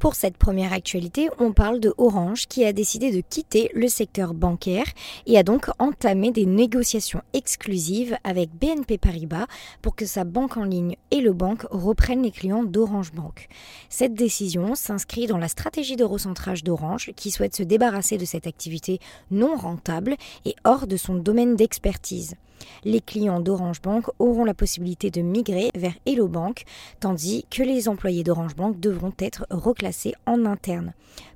Pour cette première actualité, on parle de Orange qui a décidé de quitter le secteur bancaire et a donc entamé des négociations exclusives avec BNP Paribas pour que sa banque en ligne et le banque reprennent les clients d'Orange Bank. Cette décision s'inscrit dans la stratégie de recentrage d'Orange qui souhaite se débarrasser de cette activité non rentable et hors de son domaine d'expertise. Les clients d'Orange Bank auront la possibilité de migrer vers Hello Bank, tandis que les employés d'Orange Bank devront être reclassés en interne.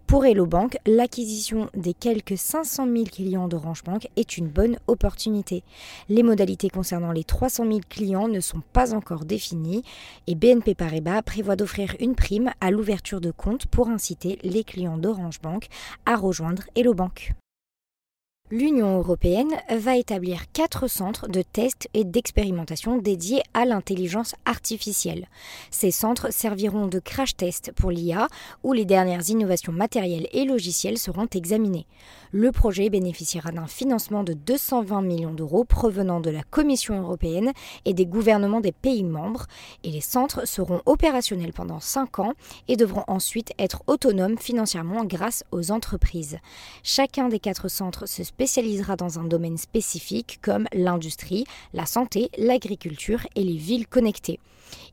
Pour Hello Bank, l'acquisition des quelques 500 000 clients d'Orange Bank est une bonne opportunité. Les modalités concernant les 300 000 clients ne sont pas encore définies et BNP Paribas prévoit d'offrir une prime à l'ouverture de compte pour inciter les clients d'Orange Bank à rejoindre Hello Bank. L'Union européenne va établir quatre centres de tests et d'expérimentation dédiés à l'intelligence artificielle. Ces centres serviront de crash test pour l'IA où les dernières innovations matérielles et logicielles seront examinées. Le projet bénéficiera d'un financement de 220 millions d'euros provenant de la Commission européenne et des gouvernements des pays membres et les centres seront opérationnels pendant cinq ans et devront ensuite être autonomes financièrement grâce aux entreprises. Chacun des quatre centres se spécialisera dans un domaine spécifique comme l'industrie, la santé, l'agriculture et les villes connectées.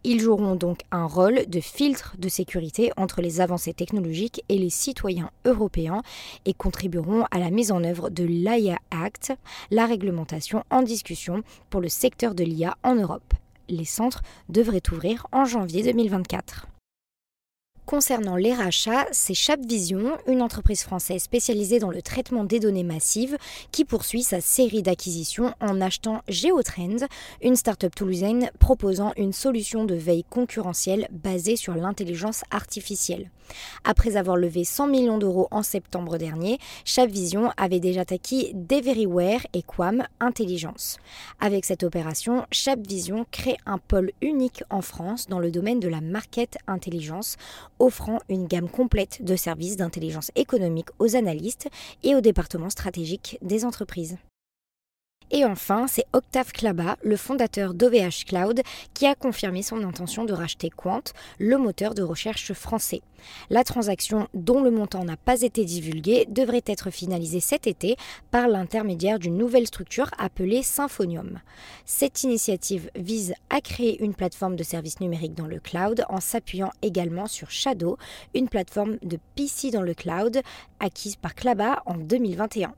Ils joueront donc un rôle de filtre de sécurité entre les avancées technologiques et les citoyens européens et contribueront à la mise en œuvre de l'AIA Act, la réglementation en discussion pour le secteur de l'IA en Europe. Les centres devraient ouvrir en janvier 2024. Concernant les rachats, c'est Chapvision, une entreprise française spécialisée dans le traitement des données massives, qui poursuit sa série d'acquisitions en achetant GeoTrend, une start-up toulousaine proposant une solution de veille concurrentielle basée sur l'intelligence artificielle. Après avoir levé 100 millions d'euros en septembre dernier, Chapvision avait déjà acquis Deveryware et Quam Intelligence. Avec cette opération, Chapvision crée un pôle unique en France dans le domaine de la market intelligence offrant une gamme complète de services d'intelligence économique aux analystes et aux départements stratégiques des entreprises. Et enfin, c'est Octave Klaba, le fondateur d'OVH Cloud, qui a confirmé son intention de racheter Quant, le moteur de recherche français. La transaction, dont le montant n'a pas été divulgué, devrait être finalisée cet été par l'intermédiaire d'une nouvelle structure appelée Symphonium. Cette initiative vise à créer une plateforme de services numériques dans le cloud en s'appuyant également sur Shadow, une plateforme de PC dans le cloud acquise par Klaba en 2021.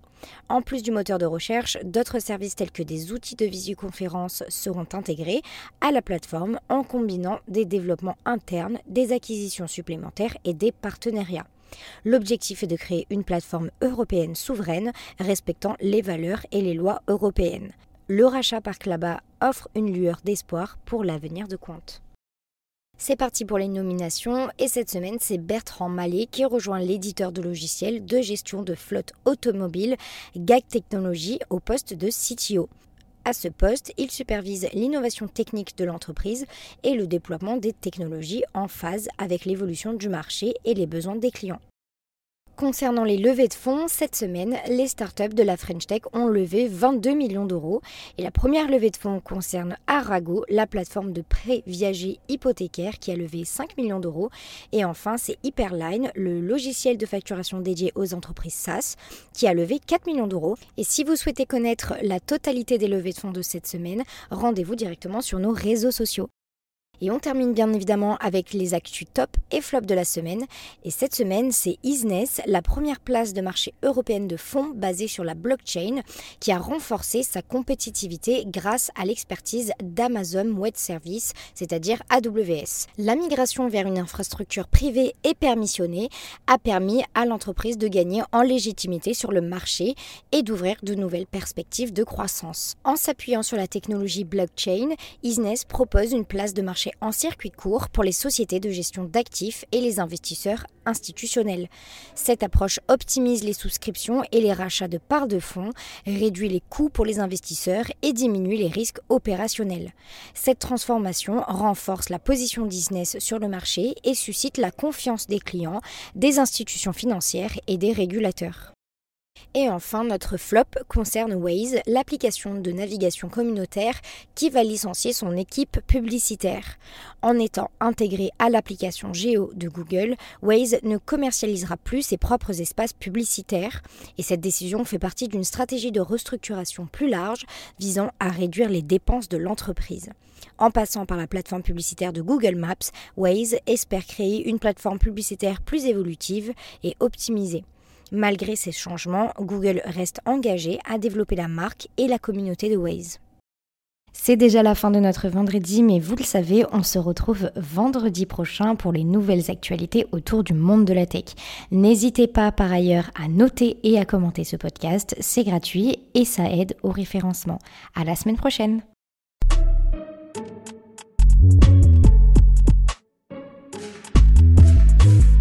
En plus du moteur de recherche, d'autres services tels que des outils de visioconférence seront intégrés à la plateforme en combinant des développements internes, des acquisitions supplémentaires et des partenariats. L'objectif est de créer une plateforme européenne souveraine respectant les valeurs et les lois européennes. Le rachat par Klaba offre une lueur d'espoir pour l'avenir de Compte. C'est parti pour les nominations et cette semaine c'est Bertrand Mallet qui rejoint l'éditeur de logiciels de gestion de flotte automobile GAG Technologies au poste de CTO. À ce poste, il supervise l'innovation technique de l'entreprise et le déploiement des technologies en phase avec l'évolution du marché et les besoins des clients. Concernant les levées de fonds, cette semaine, les startups de la French Tech ont levé 22 millions d'euros. Et la première levée de fonds concerne Arago, la plateforme de prêt viager hypothécaire qui a levé 5 millions d'euros. Et enfin, c'est Hyperline, le logiciel de facturation dédié aux entreprises SaaS, qui a levé 4 millions d'euros. Et si vous souhaitez connaître la totalité des levées de fonds de cette semaine, rendez-vous directement sur nos réseaux sociaux. Et on termine bien évidemment avec les actus top et flop de la semaine. Et cette semaine, c'est Isness, la première place de marché européenne de fonds basée sur la blockchain, qui a renforcé sa compétitivité grâce à l'expertise d'Amazon Web Services, c'est-à-dire AWS. La migration vers une infrastructure privée et permissionnée a permis à l'entreprise de gagner en légitimité sur le marché et d'ouvrir de nouvelles perspectives de croissance. En s'appuyant sur la technologie blockchain, Isness propose une place de marché en circuit court pour les sociétés de gestion d'actifs et les investisseurs institutionnels. Cette approche optimise les souscriptions et les rachats de parts de fonds, réduit les coûts pour les investisseurs et diminue les risques opérationnels. Cette transformation renforce la position business sur le marché et suscite la confiance des clients, des institutions financières et des régulateurs. Et enfin, notre flop concerne Waze, l'application de navigation communautaire qui va licencier son équipe publicitaire. En étant intégré à l'application Géo de Google, Waze ne commercialisera plus ses propres espaces publicitaires et cette décision fait partie d'une stratégie de restructuration plus large visant à réduire les dépenses de l'entreprise. En passant par la plateforme publicitaire de Google Maps, Waze espère créer une plateforme publicitaire plus évolutive et optimisée. Malgré ces changements, Google reste engagé à développer la marque et la communauté de Waze. C'est déjà la fin de notre vendredi, mais vous le savez, on se retrouve vendredi prochain pour les nouvelles actualités autour du monde de la tech. N'hésitez pas par ailleurs à noter et à commenter ce podcast, c'est gratuit et ça aide au référencement. À la semaine prochaine!